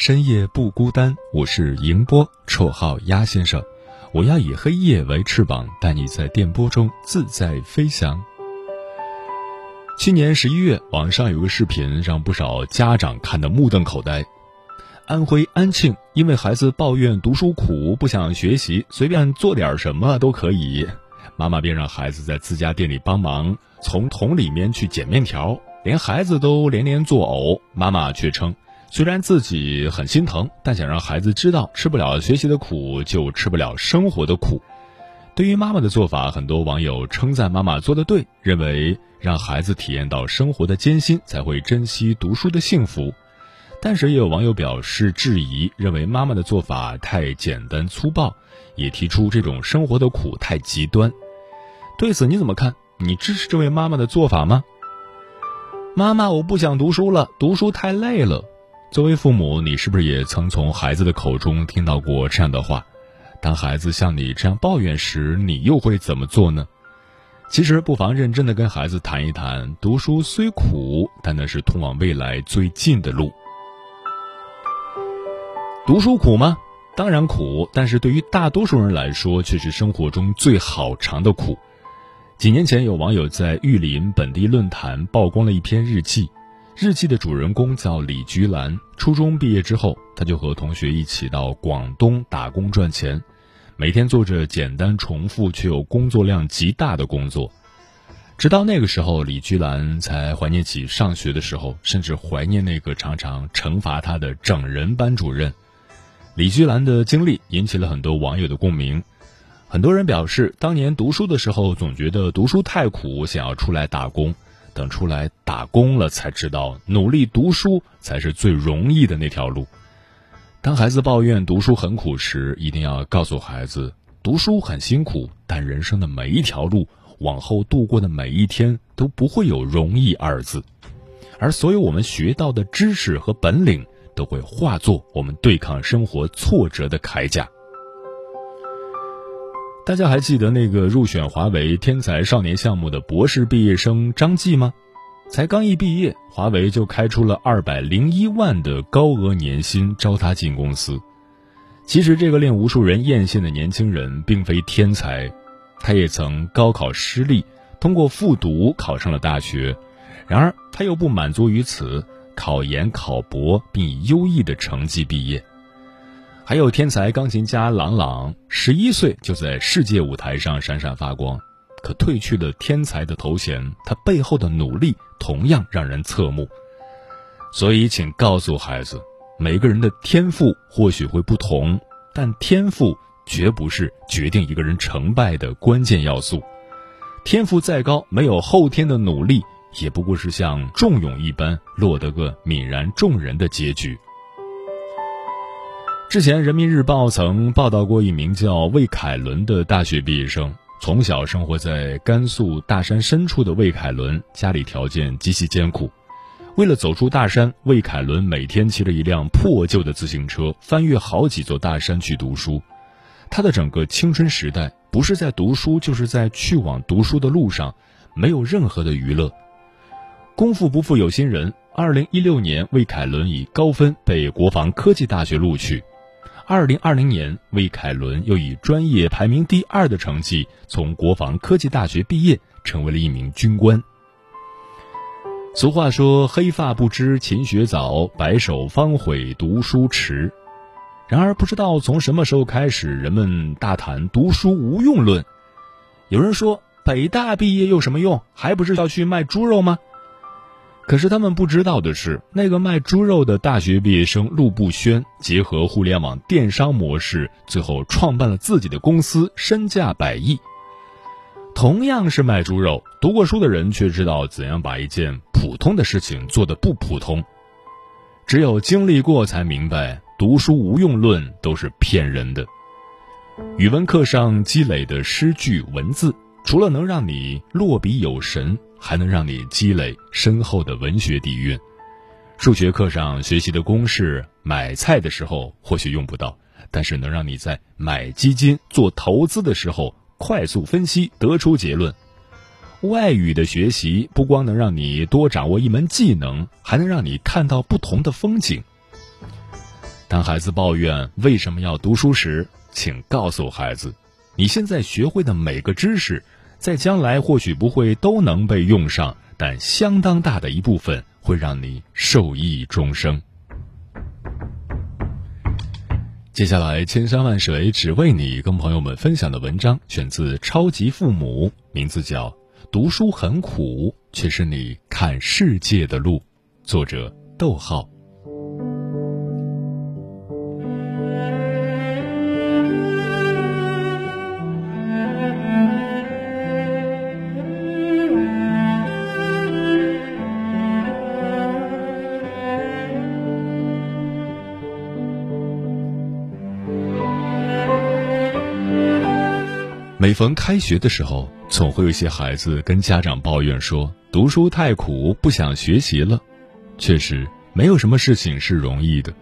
深夜不孤单。我是迎波，绰号鸭先生，我要以黑夜为翅膀，带你在电波中自在飞翔。去年十一月，网上有个视频让不少家长看得目瞪口呆。安徽安庆，因为孩子抱怨读书苦，不想学习，随便做点什么都可以。妈妈便让孩子在自家店里帮忙，从桶里面去捡面条，连孩子都连连作呕。妈妈却称，虽然自己很心疼，但想让孩子知道，吃不了学习的苦，就吃不了生活的苦。对于妈妈的做法，很多网友称赞妈妈做的对，认为让孩子体验到生活的艰辛，才会珍惜读书的幸福。但是也有网友表示质疑，认为妈妈的做法太简单粗暴，也提出这种生活的苦太极端。对此你怎么看？你支持这位妈妈的做法吗？妈妈，我不想读书了，读书太累了。作为父母，你是不是也曾从孩子的口中听到过这样的话？当孩子像你这样抱怨时，你又会怎么做呢？其实，不妨认真的跟孩子谈一谈，读书虽苦，但那是通往未来最近的路。读书苦吗？当然苦，但是对于大多数人来说，却是生活中最好尝的苦。几年前，有网友在玉林本地论坛曝光了一篇日记。日记的主人公叫李菊兰。初中毕业之后，他就和同学一起到广东打工赚钱，每天做着简单重复却又工作量极大的工作。直到那个时候，李菊兰才怀念起上学的时候，甚至怀念那个常常惩罚他的整人班主任。李菊兰的经历引起了很多网友的共鸣。很多人表示，当年读书的时候总觉得读书太苦，想要出来打工。等出来打工了，才知道努力读书才是最容易的那条路。当孩子抱怨读书很苦时，一定要告诉孩子，读书很辛苦，但人生的每一条路，往后度过的每一天都不会有容易二字。而所有我们学到的知识和本领，都会化作我们对抗生活挫折的铠甲。大家还记得那个入选华为天才少年项目的博士毕业生张继吗？才刚一毕业，华为就开出了二百零一万的高额年薪招他进公司。其实，这个令无数人艳羡的年轻人并非天才，他也曾高考失利，通过复读考上了大学。然而，他又不满足于此，考研考博，并以优异的成绩毕业。还有天才钢琴家郎朗，十一岁就在世界舞台上闪闪发光。可褪去了天才的头衔，他背后的努力同样让人侧目。所以，请告诉孩子，每个人的天赋或许会不同，但天赋绝不是决定一个人成败的关键要素。天赋再高，没有后天的努力，也不过是像仲永一般，落得个泯然众人的结局。之前，《人民日报》曾报道过一名叫魏凯伦的大学毕业生。从小生活在甘肃大山深处的魏凯伦，家里条件极其艰苦。为了走出大山，魏凯伦每天骑着一辆破旧的自行车，翻越好几座大山去读书。他的整个青春时代，不是在读书，就是在去往读书的路上，没有任何的娱乐。功夫不负有心人，二零一六年，魏凯伦以高分被国防科技大学录取。二零二零年，魏凯伦又以专业排名第二的成绩从国防科技大学毕业，成为了一名军官。俗话说：“黑发不知勤学早，白首方悔读书迟。”然而，不知道从什么时候开始，人们大谈读书无用论。有人说，北大毕业有什么用？还不是要去卖猪肉吗？可是他们不知道的是，那个卖猪肉的大学毕业生陆步轩，结合互联网电商模式，最后创办了自己的公司，身价百亿。同样是卖猪肉，读过书的人却知道怎样把一件普通的事情做得不普通。只有经历过，才明白。读书无用论都是骗人的。语文课上积累的诗句文字，除了能让你落笔有神，还能让你积累深厚的文学底蕴。数学课上学习的公式，买菜的时候或许用不到，但是能让你在买基金做投资的时候快速分析得出结论。外语的学习不光能让你多掌握一门技能，还能让你看到不同的风景。当孩子抱怨为什么要读书时，请告诉孩子，你现在学会的每个知识，在将来或许不会都能被用上，但相当大的一部分会让你受益终生。接下来，千山万水只为你，跟朋友们分享的文章选自《超级父母》，名字叫《读书很苦，却是你看世界的路》，作者逗号。每逢开学的时候，总会有些孩子跟家长抱怨说：“读书太苦，不想学习了。”确实，没有什么事情是容易的。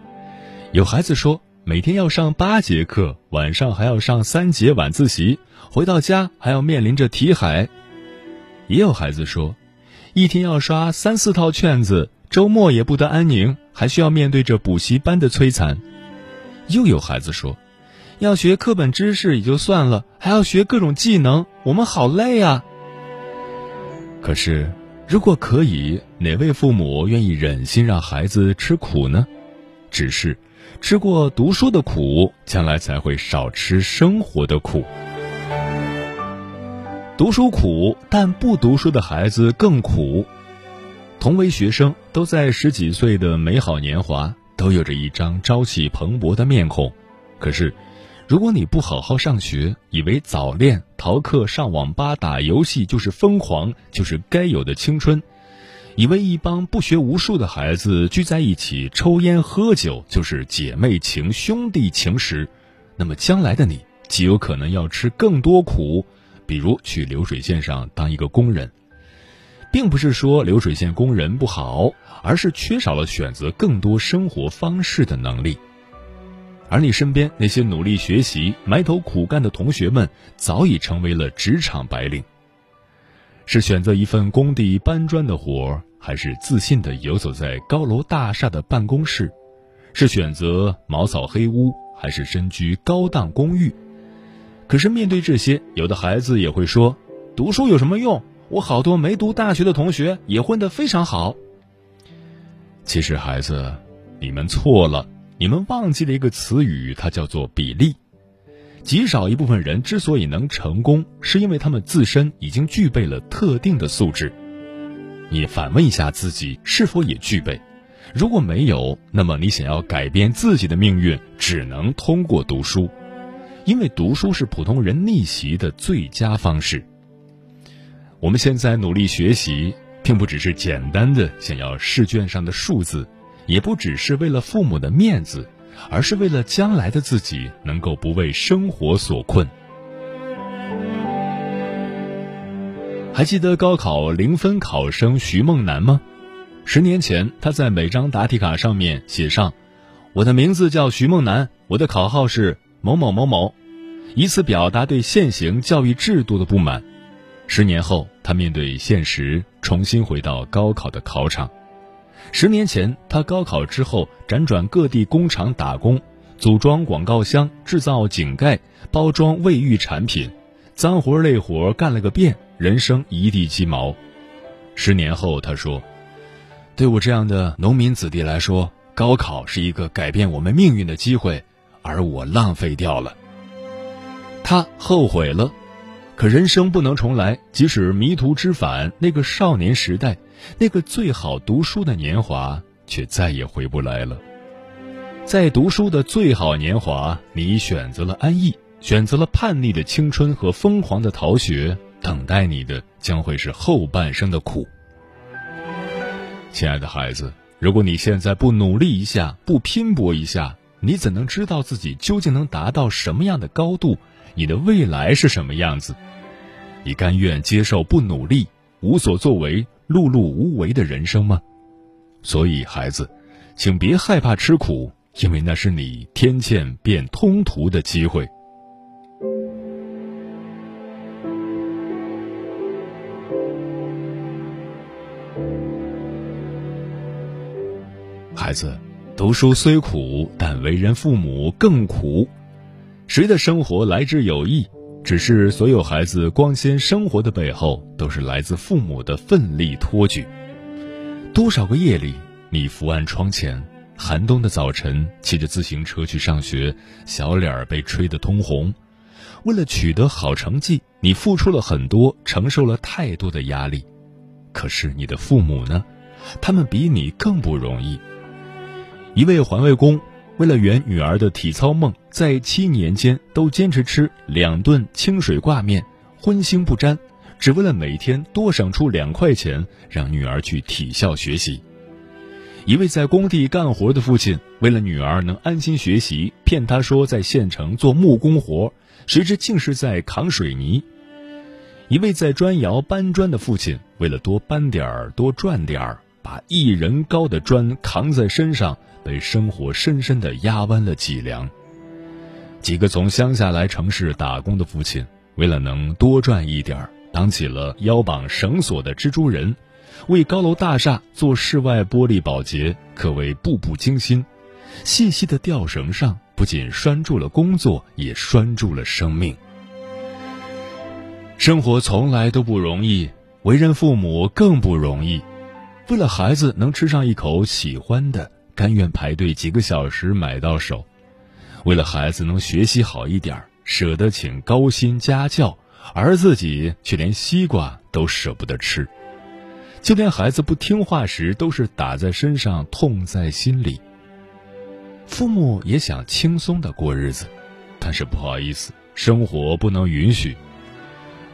有孩子说，每天要上八节课，晚上还要上三节晚自习，回到家还要面临着题海。也有孩子说，一天要刷三四套卷子，周末也不得安宁，还需要面对着补习班的摧残。又有孩子说。要学课本知识也就算了，还要学各种技能，我们好累啊！可是，如果可以，哪位父母愿意忍心让孩子吃苦呢？只是，吃过读书的苦，将来才会少吃生活的苦。读书苦，但不读书的孩子更苦。同为学生，都在十几岁的美好年华，都有着一张朝气蓬勃的面孔，可是。如果你不好好上学，以为早恋、逃课、上网吧、打游戏就是疯狂，就是该有的青春；以为一帮不学无术的孩子聚在一起抽烟喝酒就是姐妹情、兄弟情时，那么将来的你极有可能要吃更多苦，比如去流水线上当一个工人。并不是说流水线工人不好，而是缺少了选择更多生活方式的能力。而你身边那些努力学习、埋头苦干的同学们，早已成为了职场白领。是选择一份工地搬砖的活儿，还是自信地游走在高楼大厦的办公室？是选择茅草黑屋，还是身居高档公寓？可是面对这些，有的孩子也会说：“读书有什么用？我好多没读大学的同学也混得非常好。”其实，孩子，你们错了。你们忘记了一个词语，它叫做比例。极少一部分人之所以能成功，是因为他们自身已经具备了特定的素质。你反问一下自己，是否也具备？如果没有，那么你想要改变自己的命运，只能通过读书，因为读书是普通人逆袭的最佳方式。我们现在努力学习，并不只是简单的想要试卷上的数字。也不只是为了父母的面子，而是为了将来的自己能够不为生活所困。还记得高考零分考生徐梦楠吗？十年前，他在每张答题卡上面写上：“我的名字叫徐梦楠，我的考号是某某某某”，以此表达对现行教育制度的不满。十年后，他面对现实，重新回到高考的考场。十年前，他高考之后辗转各地工厂打工，组装广告箱、制造井盖、包装卫浴产品，脏活累活干了个遍，人生一地鸡毛。十年后，他说：“对我这样的农民子弟来说，高考是一个改变我们命运的机会，而我浪费掉了。他后悔了，可人生不能重来，即使迷途知返，那个少年时代，那个最好读书的年华，却再也回不来了。在读书的最好年华，你选择了安逸，选择了叛逆的青春和疯狂的逃学，等待你的将会是后半生的苦。亲爱的孩子，如果你现在不努力一下，不拼搏一下，你怎能知道自己究竟能达到什么样的高度？你的未来是什么样子？你甘愿接受不努力、无所作为、碌碌无为的人生吗？所以，孩子，请别害怕吃苦，因为那是你天堑变通途的机会。孩子，读书虽苦，但为人父母更苦。谁的生活来之有意？只是所有孩子光鲜生活的背后，都是来自父母的奋力托举。多少个夜里，你伏案窗前，寒冬的早晨，骑着自行车去上学，小脸儿被吹得通红。为了取得好成绩，你付出了很多，承受了太多的压力。可是你的父母呢？他们比你更不容易。一位环卫工为了圆女儿的体操梦，在七年间都坚持吃两顿清水挂面，荤腥不沾，只为了每天多省出两块钱，让女儿去体校学习。一位在工地干活的父亲，为了女儿能安心学习，骗她说在县城做木工活，谁知竟是在扛水泥。一位在砖窑搬砖的父亲，为了多搬点儿、多赚点儿，把一人高的砖扛在身上。被生活深深的压弯了脊梁。几个从乡下来城市打工的父亲，为了能多赚一点儿，当起了腰绑绳索的蜘蛛人，为高楼大厦做室外玻璃保洁，可谓步步惊心。细细的吊绳上，不仅拴住了工作，也拴住了生命。生活从来都不容易，为人父母更不容易。为了孩子能吃上一口喜欢的。甘愿排队几个小时买到手，为了孩子能学习好一点，舍得请高薪家教，而自己却连西瓜都舍不得吃。就连孩子不听话时，都是打在身上，痛在心里。父母也想轻松的过日子，但是不好意思，生活不能允许。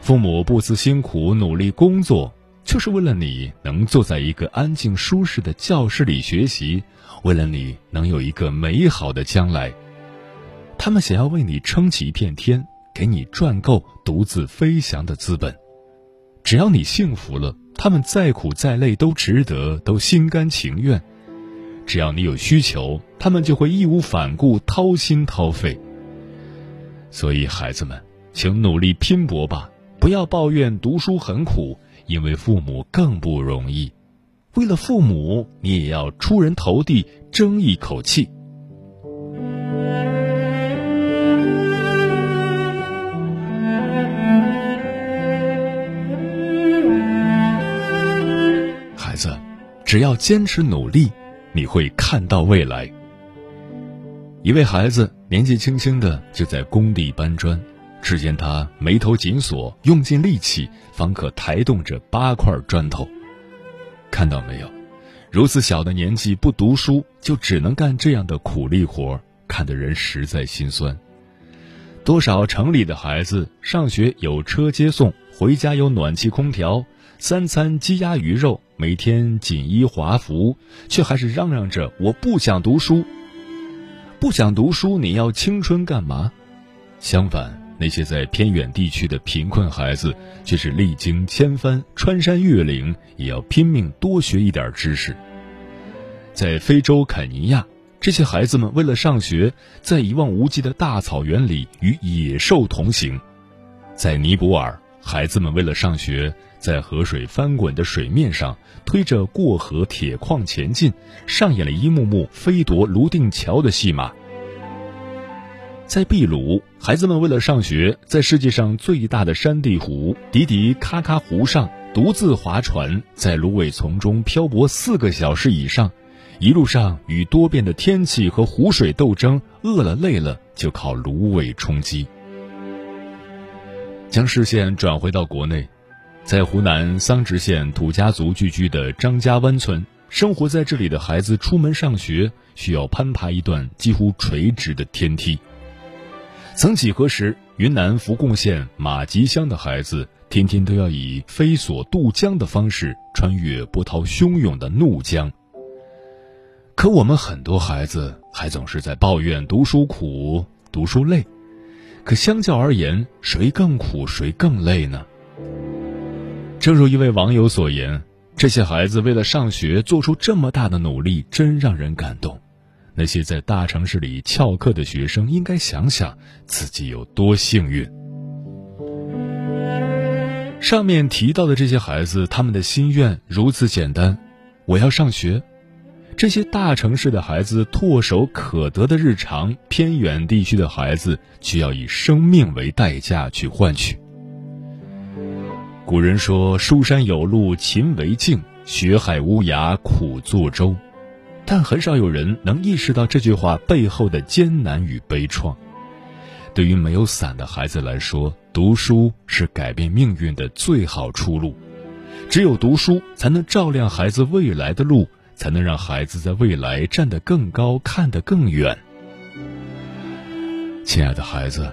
父母不辞辛苦努力工作，就是为了你能坐在一个安静舒适的教室里学习。为了你能有一个美好的将来，他们想要为你撑起一片天，给你赚够独自飞翔的资本。只要你幸福了，他们再苦再累都值得，都心甘情愿。只要你有需求，他们就会义无反顾掏心掏肺。所以，孩子们，请努力拼搏吧，不要抱怨读书很苦，因为父母更不容易。为了父母，你也要出人头地，争一口气。孩子，只要坚持努力，你会看到未来。一位孩子年纪轻轻的就在工地搬砖，只见他眉头紧锁，用尽力气，方可抬动着八块砖头。看到没有，如此小的年纪不读书，就只能干这样的苦力活，看得人实在心酸。多少城里的孩子上学有车接送，回家有暖气空调，三餐鸡鸭鱼肉，每天锦衣华服，却还是嚷嚷着我不想读书。不想读书，你要青春干嘛？相反。那些在偏远地区的贫困孩子，却是历经千帆、穿山越岭，也要拼命多学一点知识。在非洲肯尼亚，这些孩子们为了上学，在一望无际的大草原里与野兽同行；在尼泊尔，孩子们为了上学，在河水翻滚的水面上推着过河铁矿前进，上演了一幕幕飞夺泸定桥的戏码。在秘鲁，孩子们为了上学，在世界上最大的山地湖迪迪卡卡湖上独自划船，在芦苇丛中漂泊四个小时以上，一路上与多变的天气和湖水斗争，饿了累了就靠芦苇充饥。将视线转回到国内，在湖南桑植县土家族聚居的张家湾村，生活在这里的孩子出门上学需要攀爬一段几乎垂直的天梯。曾几何时，云南扶贡县马集乡的孩子天天都要以飞索渡江的方式穿越波涛汹涌的怒江。可我们很多孩子还总是在抱怨读书苦、读书累。可相较而言，谁更苦，谁更累呢？正如一位网友所言：“这些孩子为了上学做出这么大的努力，真让人感动。那些在大城市里翘课的学生，应该想想自己有多幸运。”上面提到的这些孩子，他们的心愿如此简单：我要上学。这些大城市的孩子唾手可得的日常，偏远地区的孩子却要以生命为代价去换取。古人说：“书山有路勤为径，学海无涯苦作舟。”但很少有人能意识到这句话背后的艰难与悲怆。对于没有伞的孩子来说，读书是改变命运的最好出路。只有读书，才能照亮孩子未来的路。才能让孩子在未来站得更高，看得更远。亲爱的孩子，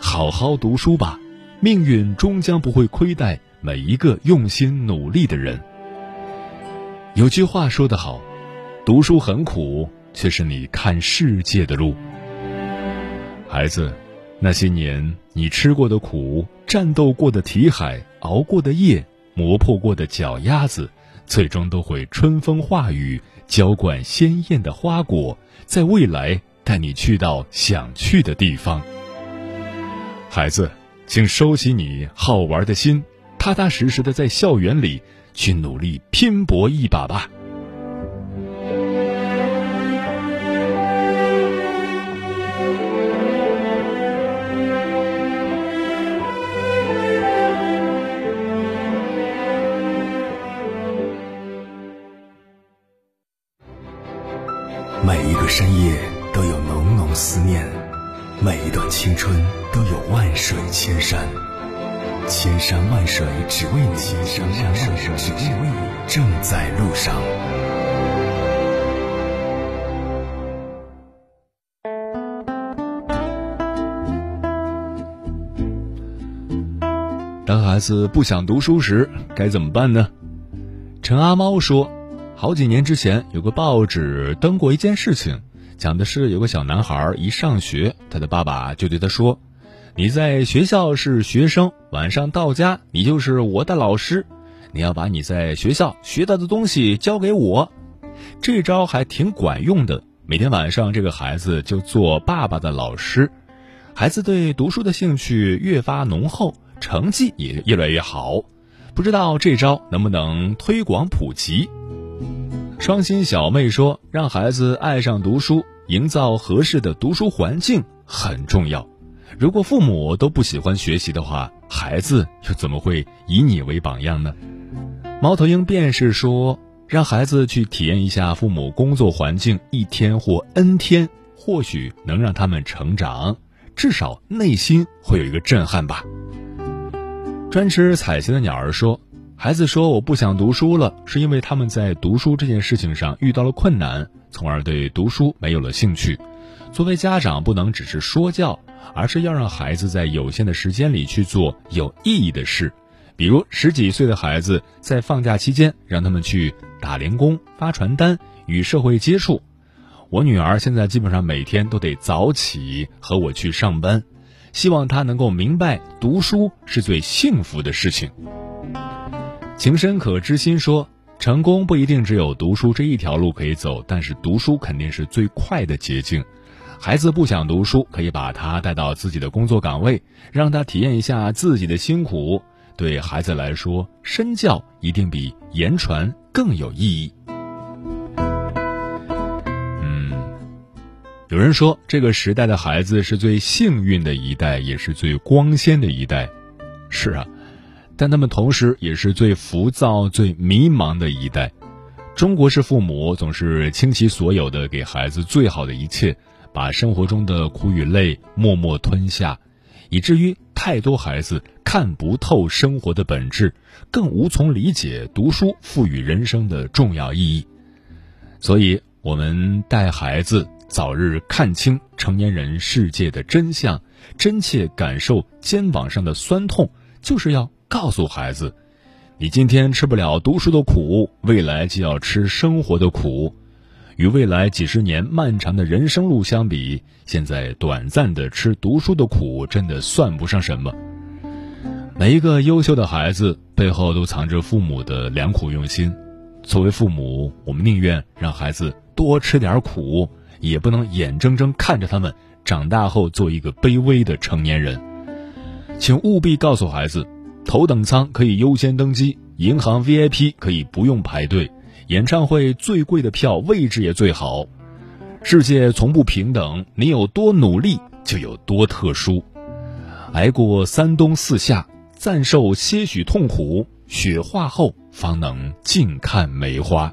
好好读书吧，命运终将不会亏待每一个用心努力的人。有句话说得好，读书很苦，却是你看世界的路。孩子，那些年你吃过的苦，战斗过的题海，熬过的夜，磨破过的脚丫子。最终都会春风化雨，浇灌鲜艳的花果，在未来带你去到想去的地方。孩子，请收起你好玩的心，踏踏实实的在校园里去努力拼搏一把吧。每一个深夜都有浓浓思念，每一段青春都有万水千山，千山万水只为你，千山万水只为你，正在路上。当孩子不想读书时，该怎么办呢？陈阿猫说。好几年之前，有个报纸登过一件事情，讲的是有个小男孩一上学，他的爸爸就对他说：“你在学校是学生，晚上到家你就是我的老师，你要把你在学校学到的东西交给我。”这招还挺管用的。每天晚上，这个孩子就做爸爸的老师，孩子对读书的兴趣越发浓厚，成绩也越来越好。不知道这招能不能推广普及？双心小妹说：“让孩子爱上读书，营造合适的读书环境很重要。如果父母都不喜欢学习的话，孩子又怎么会以你为榜样呢？”猫头鹰便是说：“让孩子去体验一下父母工作环境一天或 N 天，或许能让他们成长，至少内心会有一个震撼吧。”专吃彩旗的鸟儿说。孩子说：“我不想读书了，是因为他们在读书这件事情上遇到了困难，从而对读书没有了兴趣。作为家长，不能只是说教，而是要让孩子在有限的时间里去做有意义的事。比如十几岁的孩子在放假期间，让他们去打零工、发传单、与社会接触。我女儿现在基本上每天都得早起和我去上班，希望她能够明白，读书是最幸福的事情。”情深可知心说：“成功不一定只有读书这一条路可以走，但是读书肯定是最快的捷径。孩子不想读书，可以把他带到自己的工作岗位，让他体验一下自己的辛苦。对孩子来说，身教一定比言传更有意义。”嗯，有人说，这个时代的孩子是最幸运的一代，也是最光鲜的一代。是啊。但他们同时也是最浮躁、最迷茫的一代。中国式父母总是倾其所有的给孩子最好的一切，把生活中的苦与累默默吞下，以至于太多孩子看不透生活的本质，更无从理解读书赋予人生的重要意义。所以，我们带孩子早日看清成年人世界的真相，真切感受肩膀上的酸痛，就是要告诉孩子。你今天吃不了读书的苦，未来就要吃生活的苦。与未来几十年漫长的人生路相比，现在短暂的吃读书的苦，真的算不上什么。每一个优秀的孩子背后都藏着父母的良苦用心。作为父母，我们宁愿让孩子多吃点苦，也不能眼睁睁看着他们长大后做一个卑微的成年人。请务必告诉孩子。头等舱可以优先登机，银行 VIP 可以不用排队，演唱会最贵的票位置也最好。世界从不平等，你有多努力就有多特殊。挨过三冬四夏，暂受些许痛苦，雪化后方能静看梅花。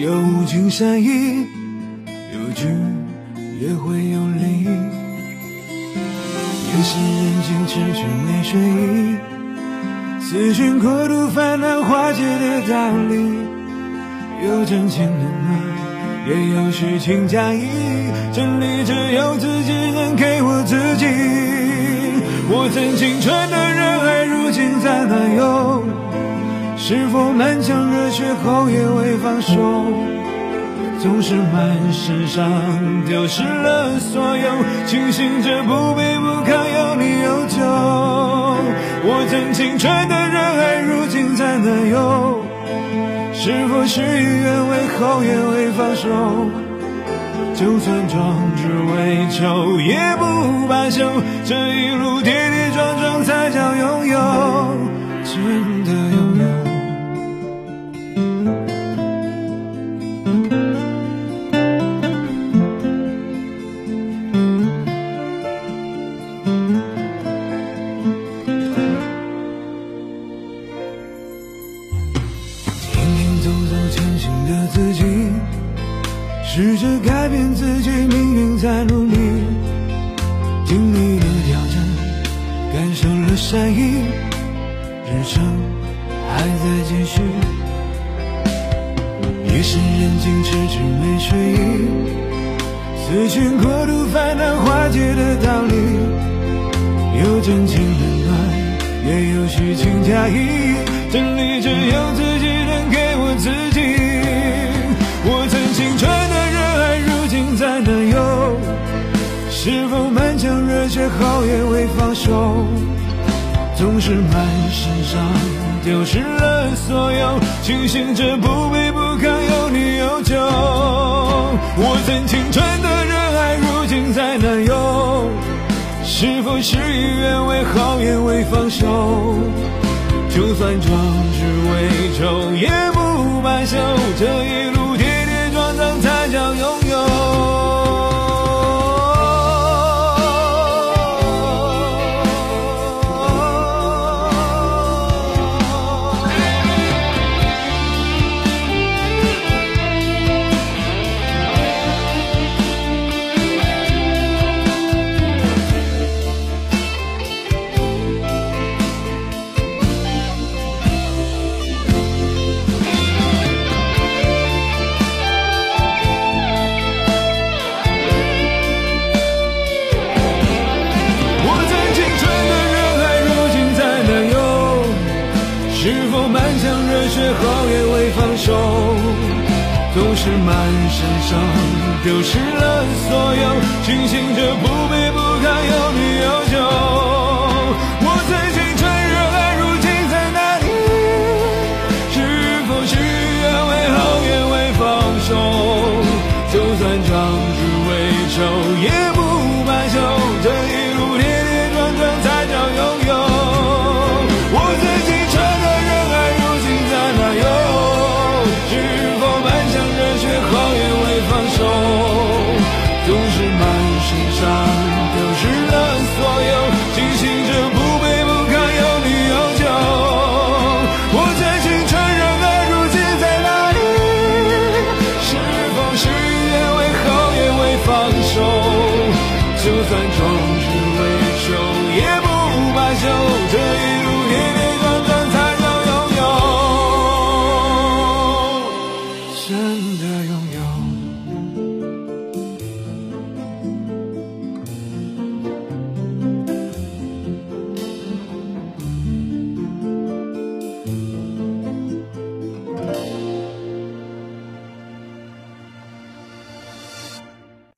有无尽善意，有聚也会有离。夜深人静，迟迟没睡意，思寻孤独烦恼化解的道理。有真情冷暖，也有虚情假意，真理只有自己能给我自己。我曾青春的热爱，如今在哪有？是否满腔热血后也未放手？总是满身伤，丢失了所有，庆幸着不卑不亢，有你有酒。我曾青春的热爱，如今在哪有？是否事与愿违后也未放手？就算壮志未酬，也不罢休。这一路跌跌撞撞，才叫拥有，真的有。手？总是满身伤，丢失了所有，庆幸着不卑不亢，有你有酒。我曾青春的热爱，如今在哪有？是否事与愿违好也未放手？就算壮志未酬，也不罢休。这一路总是满身伤，丢失了所有，庆幸着不卑不亢，有你。Yeah.